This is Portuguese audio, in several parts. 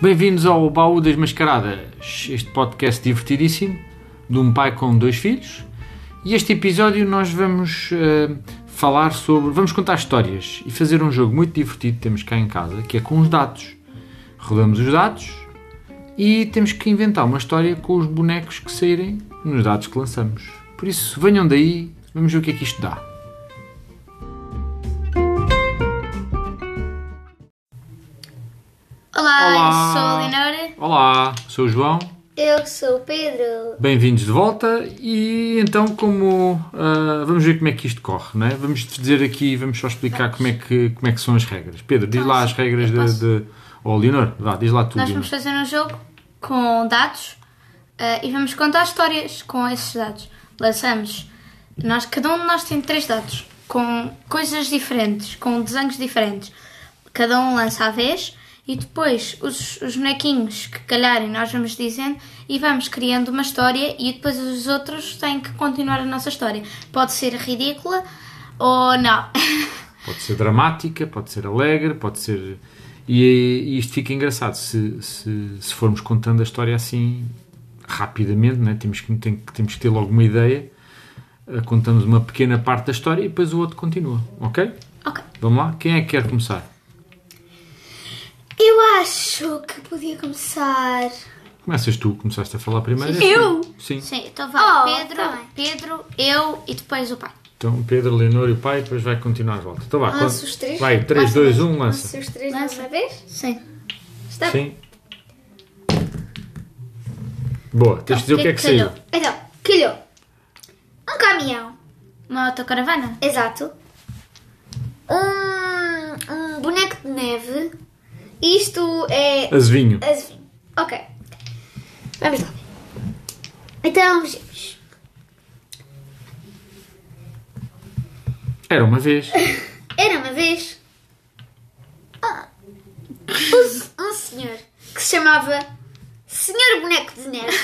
Bem-vindos ao Baú das Mascaradas, este podcast divertidíssimo de um pai com dois filhos. E este episódio nós vamos uh, falar sobre. Vamos contar histórias e fazer um jogo muito divertido que temos cá em casa, que é com os dados. Rodamos os dados e temos que inventar uma história com os bonecos que saírem nos dados que lançamos. Por isso, venham daí, vamos ver o que é que isto dá. Olá, Olá. eu sou a Leonora. Olá, sou o João. Eu sou o Pedro. Bem-vindos de volta e então como ah, vamos ver como é que isto corre, não é? Vamos dizer aqui, vamos só explicar como é que, como é que são as regras. Pedro, diz lá as regras de, de... Oh, Leonor, vá, diz lá tu, Nós vamos fazer um jogo com dados eh, e vamos contar histórias com esses dados. Lançamos. Nós, cada um de nós tem três dados com coisas diferentes, com desenhos diferentes. Cada um lança à vez e depois os, os bonequinhos que calharem nós vamos dizendo e vamos criando uma história e depois os outros têm que continuar a nossa história. Pode ser ridícula ou não. Pode ser dramática, pode ser alegre, pode ser... E, e isto fica engraçado se, se, se formos contando a história assim rapidamente, não é? temos, que, tem, temos que ter logo uma ideia, ah, contamos uma pequena parte da história e depois o outro continua, ok? ok. Vamos lá? Quem é que quer começar? Eu acho que podia começar. Começas tu, começaste a falar primeiro. Eu? Sim. Sim, então vai Oh, Pedro, tá bem. Pedro, eu e depois o pai. Então Pedro, Leonor e o pai, depois vai continuar a volta. Então vá, quando- os três? Vai, 3, Lança 2, mesmo. 1, lança. Se os três de Lança. uma vez? Sim. Está bem. Sim. Boa, tens de dizer o que é que saiu. calhou? Então, calhou. Um caminhão. Uma autocaravana? Exato. Um, um boneco de neve. Isto é. Azevinho. Azevinho. Ok. Vamos lá. Então, vejamos. Era uma vez. Era uma vez. ah, um, um senhor que se chamava Senhor Boneco de Neve.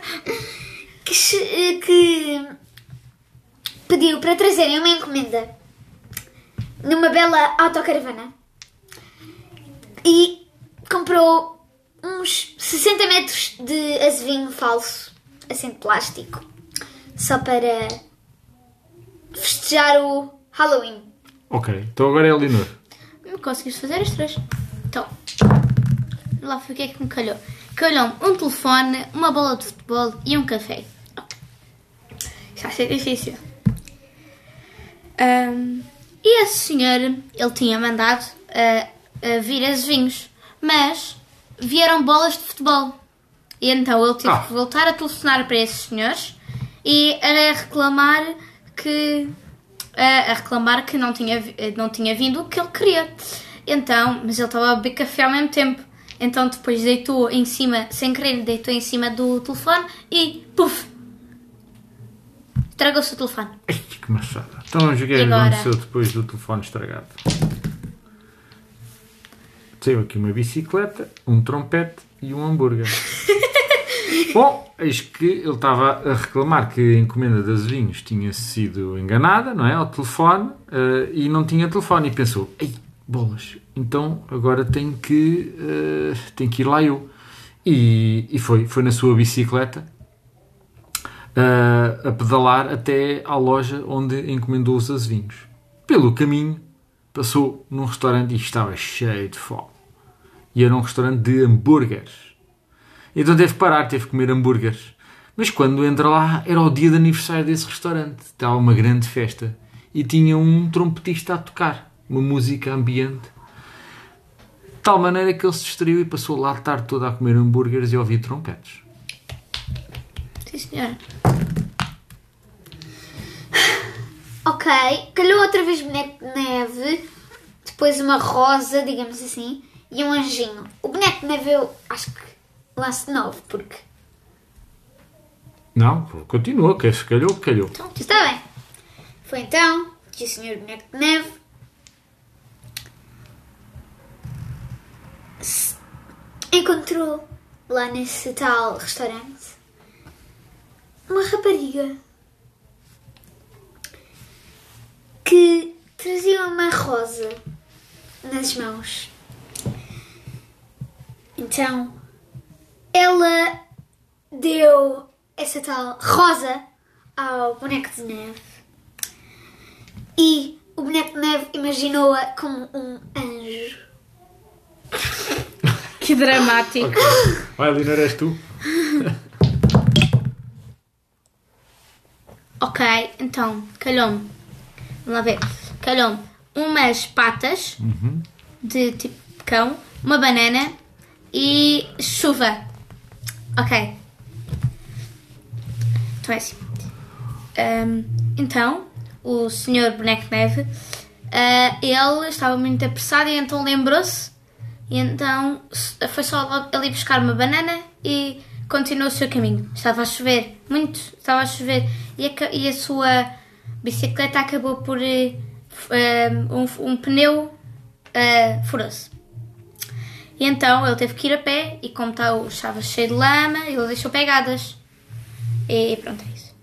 que, que pediu para trazerem uma encomenda numa bela autocaravana e comprou uns 60 metros de azevinho falso, assim de plástico, só para festejar o Halloween. Ok, então agora é a Leonor. Não conseguiste fazer as três. Então, lá foi o que é que me calhou. Calhou-me um telefone, uma bola de futebol e um café. Já vai ser difícil. Ahm, e esse senhor, ele tinha mandado ah, ah, vir azevinhos, mas vieram bolas de futebol. E então ele teve Ah. que voltar a telefonar para esses senhores e a reclamar que a, a reclamar que não tinha, não tinha vindo o que ele queria. Então, mas ele estava a beber café ao mesmo tempo. Então depois deitou em cima, sem querer, deitou em cima do telefone e puf! Estragou-se o telefone. Ai, que machada. Então que é agora? aconteceu depois do telefone estragado. Saiu aqui uma bicicleta, um trompete e um hambúrguer. Bom, eis que ele estava a reclamar que a encomenda das vinhos tinha sido enganada, não é? Ao telefone eh, e não tinha telefone. E pensou: ei, bolas, então agora tenho que, eh, tenho que ir lá eu. E, e foi, foi na sua bicicleta a, a pedalar até à loja onde encomendou os azevinhos. Pelo caminho, passou num restaurante e estava cheio de fome. E era um restaurante de hambúrgueres. Então teve que parar, teve que comer hambúrgueres. Mas quando entra lá, era o dia de aniversário desse restaurante. Estava uma grande festa. E tinha um trompetista a tocar. Uma música ambiente. De tal maneira que ele se distraiu e passou lá a tarde toda a comer hambúrgueres e ouvir trompetes. Sim, senhora. Ok, calhou outra vez boneco de neve, depois uma rosa, digamos assim, e um anjinho. O boneco de neve eu acho que lance de novo, porque Não, continua, que se calhou, calhou. Então, está bem. Foi então que o senhor boneco de neve encontrou lá nesse tal restaurante uma rapariga que trazia uma rosa nas mãos. Então, ela deu essa tal rosa ao boneco de neve e o boneco de neve imaginou-a como um anjo. Que dramático. Vai, Leonor, és tu? Ok, então, calhou-me. Vamos lá ver. Calhou-me umas patas de tipo cão, uma banana e chuva. Ok. Então é assim. Ahm, então, o senhor Boneco Neve, ah, ele estava muito apressado e então lembrou-se e então foi só ali buscar uma banana e continuou o seu caminho. Estava a chover, muito, estava a chover e a, e a sua bicicleta acabou por eh, eh, um, um pneu eh, furou-se. E então ele teve que ir a pé e como está o estava cheio de lama, ele deixou pegadas. E pronto, é isso.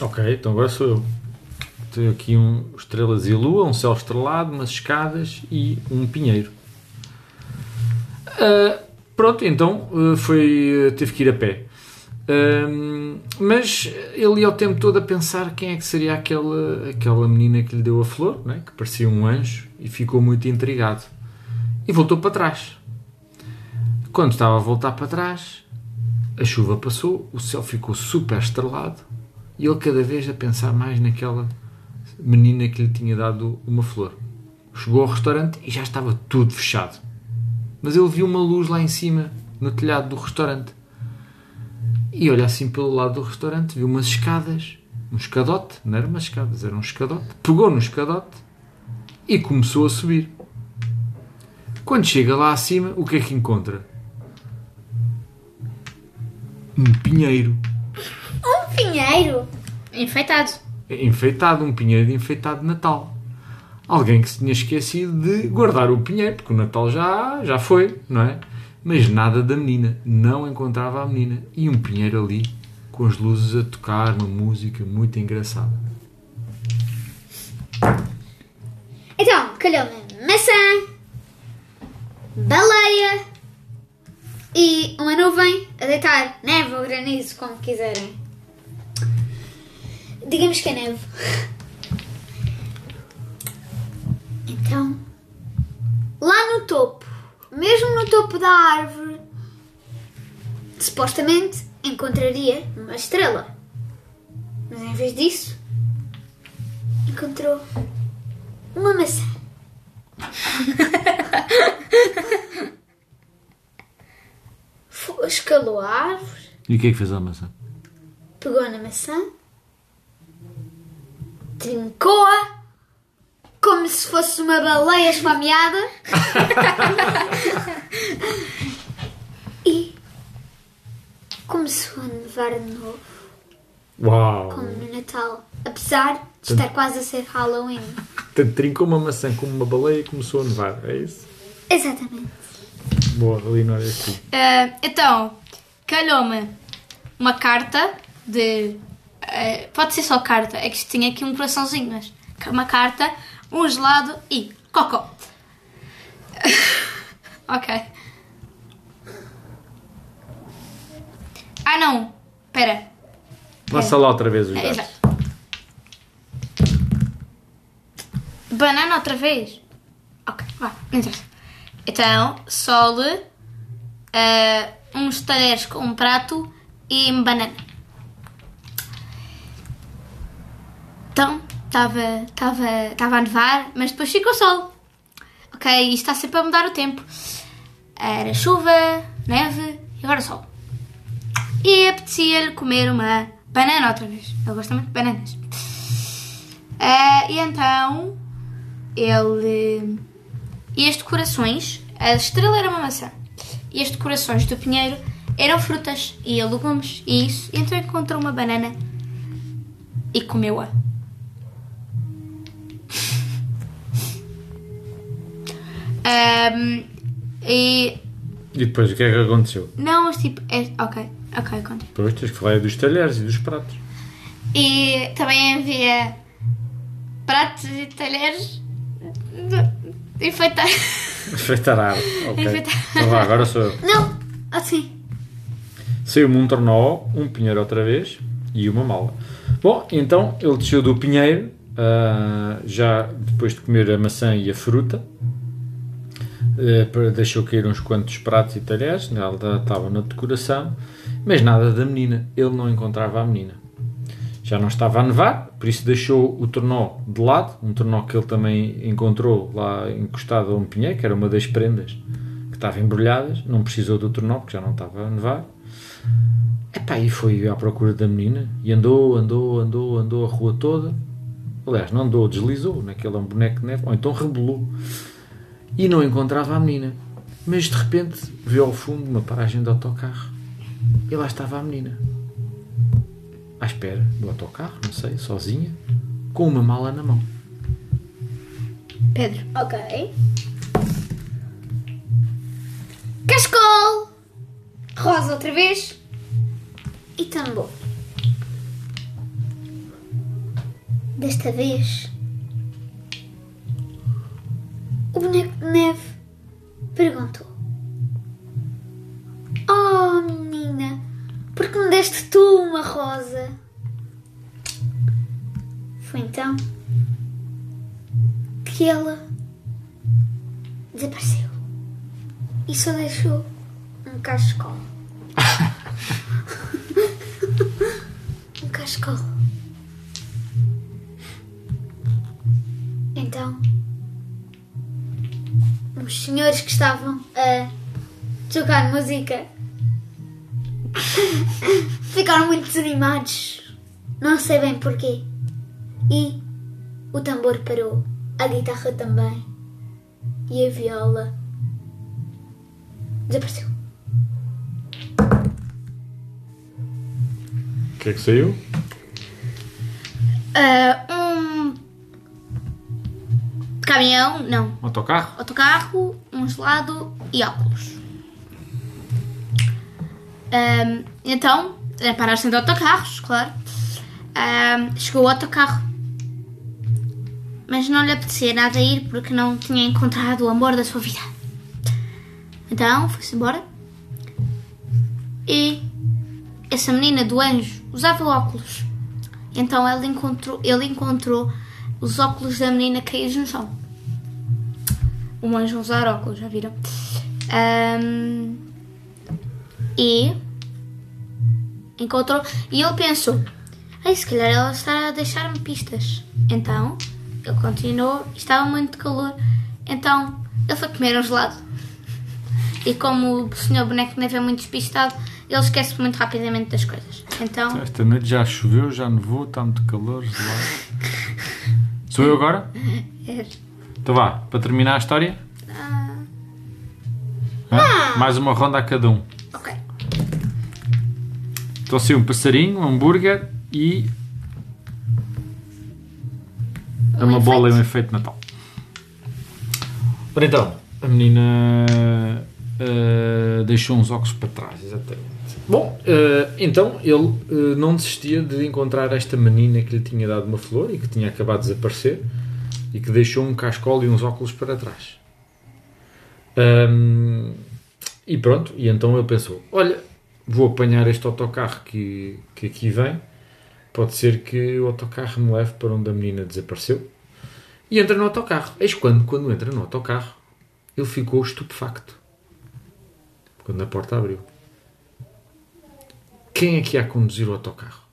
Ok, então agora sou eu. Tenho aqui um estrelas e lua, um céu estrelado, umas escadas e um pinheiro. Ah, pronto, então ah, foi, ah, teve que ir a pé. Ahm, mas ele ia o tempo todo a pensar quem é que seria aquela, aquela menina que lhe deu a flor, né? que parecia um anjo, e ficou muito intrigado. E voltou para trás. Quando estava a voltar para trás, a chuva passou, o céu ficou super estrelado e ele cada vez a pensar mais naquela menina que lhe tinha dado uma flor. Chegou ao restaurante e já estava tudo fechado. Mas ele viu uma luz lá em cima, no telhado do restaurante. E olha assim pelo lado do restaurante, viu umas escadas, um escadote, não eram umas escadas, era um escadote. Pegou no escadote e começou a subir. Quando chega lá acima, o que é que encontra? Um pinheiro. Um pinheiro? Enfeitado. enfeitado, um pinheiro enfeitado de Natal. Alguém que se tinha esquecido de guardar o pinheiro, porque o Natal já, já foi, não é? Mas nada da menina, não encontrava a menina. E um pinheiro ali, com as luzes a tocar, uma música muito engraçada. Então, calhou-me maçã, baleia e uma nuvem a deitar neve ou granizo, como quiserem. Digamos que é neve. Então, lá no topo, mesmo no topo da árvore, supostamente encontraria uma estrela. Mas em vez disso, encontrou uma maçã. Escalou a árvore, E o que é que fez a maçã? pegou na maçã, trincou-a como se fosse uma baleia esfameada e começou a nevar de novo, Uau! como no Natal, apesar de estar quase a ser Halloween. Portanto, trincou uma maçã como uma baleia e começou a nevar, é isso? Exatamente. Boa, Leonor, és tu. Ah, então, calhou-me uma carta de. ah, pode ser só carta, é que isto tinha aqui um coraçãozinho, mas. Uma carta, um gelado e cocó. ok. Ah, não! Espera. Lança lá outra vez os É, dados. exato. Banana outra vez? Ok, vá, não interessa. Então, sole, ah, uns talheres com um prato e banana. Então, estava estava estava a nevar, mas depois ficou sol. Ok, isto está sempre a mudar o tempo. Era chuva, neve e agora sol. E apetecia-lhe comer uma banana outra vez. Ele gosta muito de bananas. Ah, e então ele. E as decorações, a estrela era uma maçã. E as decorações do pinheiro eram frutas e legumes e isso. E então encontrou uma banana e comeu-a. Ahm, e. E depois, o que é que aconteceu? Não, mas tipo. É, ok, ok, conta. Depois tens que falar dos talheres e dos pratos. E também havia pratos e talheres de, Enfeitar. Enfeitar a árvore. Ok. Enfeitar. Então vá, agora sou eu. Não, assim. Saiu-me um tornó, um pinheiro outra vez e uma mala. Bom, então ele desceu do pinheiro, ah, já depois de comer a maçã e a fruta, eh, deixou cair uns quantos pratos e talheres, ela estava na decoração, mas nada da menina. Ele não encontrava a menina. Já não estava a nevar, por isso deixou o tornó de lado, um tornó que ele também encontrou lá encostado a um pinheiro, que era uma das prendas que estava embrulhadas, não precisou do tornó porque já não estava a nevar. Epá, e foi à procura da menina e andou, andou, andou, andou a rua toda. Aliás, não andou, deslizou naquele boneco de neve, ou então rebolou. E não encontrava a menina. Mas de repente viu ao fundo uma paragem de autocarro e lá estava a menina. À espera do autocarro, não sei, sozinha, com uma mala na mão. Pedro. Ok. Cascol. Rosa outra vez. E tambor. Desta vez. Boneco de neve perguntou: Oh menina, por que me deste tu uma rosa? Foi então que ela desapareceu e só deixou um cachecol. um cachecol. Senhores que estavam a tocar música ficaram muito desanimados. Não sei bem porquê. E o tambor parou, a guitarra também. E a viola desapareceu. O que é que saiu? Um caminhão, não, Um autocarro? autocarro, um gelado e óculos. Ahm, então, pararam-se de autocarros, claro. Ahm, chegou o autocarro. Mas não lhe apetecia nada ir porque não tinha encontrado o amor da sua vida. Então, foi-se embora. E essa menina do anjo usava óculos. Então ele encontrou, ele encontrou os óculos da menina caídos no chão. Um anjo usar óculos, já viram? Ahm, e encontrou. E ele pensou: Ei, se calhar ela está a deixar-me pistas. Então ele continuou, estava muito calor. Então ele foi comer um gelado. E como o senhor boneco de neve é muito despistado, ele esquece muito rapidamente das coisas. Então, Esta noite já choveu, já nevou, está muito calor, gelado. Sou eu agora? é, Então vá, para terminar a história. ah, Hã? Mais uma ronda a cada um. ok. Então saiu um passarinho, um hambúrguer e. Um uma bola e um efeito Natal. Ora então, a menina ah, deixou uns óculos para trás, exatamente. Bom, ah, então ele ah, não desistia de encontrar esta menina que lhe tinha dado uma flor e que tinha acabado de desaparecer e que deixou um cascol e uns óculos para trás. Ahm, e pronto, e então ele pensou: olha, vou apanhar este autocarro que, que aqui vem, pode ser que o autocarro me leve para onde a menina desapareceu. E entra no autocarro. Eis quando, quando entra no autocarro, ele ficou estupefacto. Quando a porta abriu. Quem é que ia a conduzir o autocarro?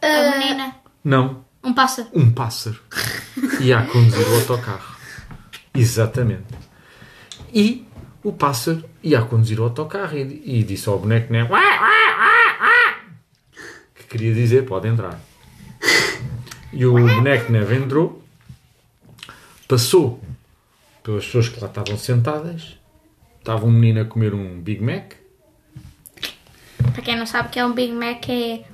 A menina, Não, um pássaro. um pássaro ia a conduzir o autocarro. Exatamente. E o pássaro ia a conduzir o autocarro e, e disse ao boneco né, que queria dizer pode entrar. E o boneco neve entrou, passou pelas pessoas que lá estavam sentadas. Estava um menino a comer um Big Mac. Para quem não sabe o que é um Big Mac, é,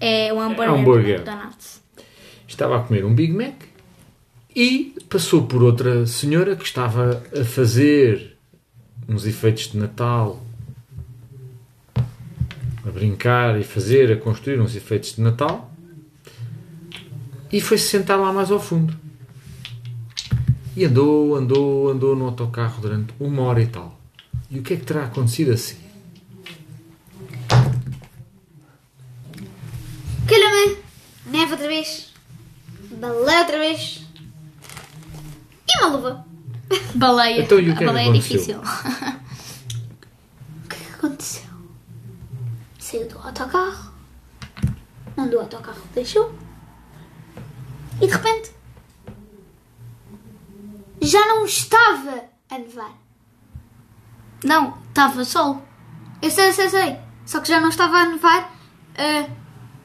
é um hambúrguer, um hambúrguer. do McDonald's. Estava a comer um Big Mac e passou por outra senhora que estava a fazer uns efeitos de Natal, a brincar e fazer, a construir uns efeitos de Natal e foi-se sentar lá mais ao fundo. E andou, andou, andou no autocarro durante uma hora e tal. E o que é que terá acontecido assim? Calhou-me. Neve outra vez. Baleia outra vez. E uma luva. Baleia. Então, e o que é que baleia é aconteceu? difícil. O que é que aconteceu? Saiu do autocarro. Onde o autocarro deixou. E de repente. Já não estava a nevar. Não, estava sol. Eu sei, sei, sei. Só que já não estava a nevar. ah,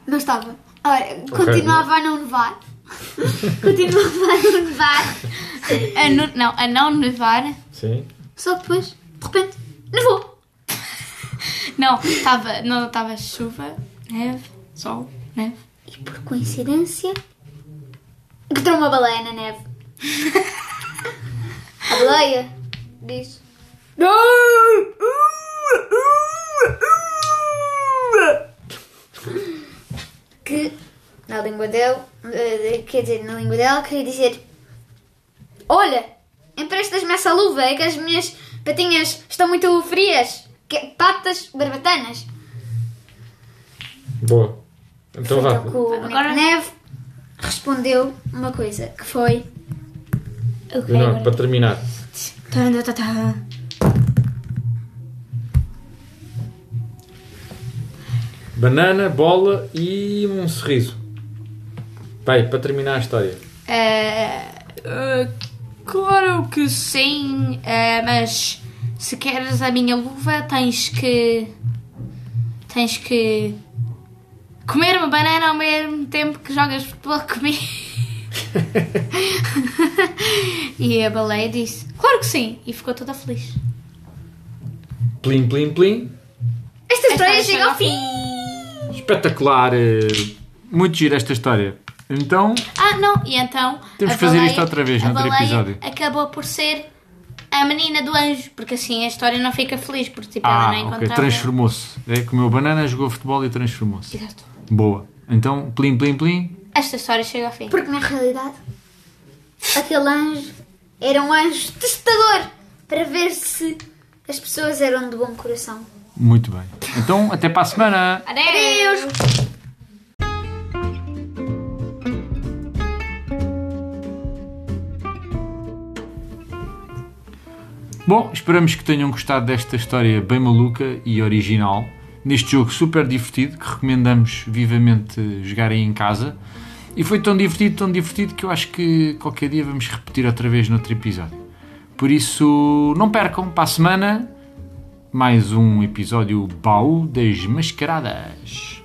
não estava. Ora, continuava a não nevar. continuava a não nevar. A nu- não, a não nevar. Sim. Só que depois, de repente, nevou. Não, estava não estava chuva, neve, sol, neve. E por coincidência, encontrou uma baleia na neve. A baleia disse: Que na língua dele, eh, quer dizer, na língua dela, queria dizer: Olha, emprestas-me essa luva, é que as minhas patinhas estão muito frias. Que, patas barbatanas. Boa. Então vá. Então, Agora-. Neve respondeu uma coisa que foi. Ok, Não, agora. para terminar. Banana, bola e um sorriso. Vai, para terminar a história. Eh, claro que sim, eh, mas se queres a minha luva tens que. tens que. comer uma banana ao mesmo tempo que jogas futebol comigo. e a baleia disse: Claro que sim, e ficou toda feliz. Plim, plim, plim. Esta história chega ao fim! Espetacular. eh, Muito giro esta história. Então, Ah, não, e então. Temos que fazer baleia- isto outra vez, a noutro baleia episódio. Acabou por ser a menina do anjo, porque assim a história não fica feliz, porque tipo, ela ah, não ok, encontrava. transformou-se. É, comeu banana, jogou futebol e transformou-se. Exato. Boa. Então, plim, plim, plim. Esta história chega ao fim. Porque na realidade, aquele anjo era um anjo testador para ver se as pessoas eram de bom coração. Muito bem. Então, até para a semana. Adeus! Bom, esperamos que tenham gostado desta história bem maluca e original. Neste jogo super divertido, que recomendamos vivamente jogarem em casa. E foi tão divertido, tão divertido, que eu acho que qualquer dia vamos repetir outra vez noutro episódio. Por isso, não percam, para a semana, mais um episódio Baú das Mascaradas.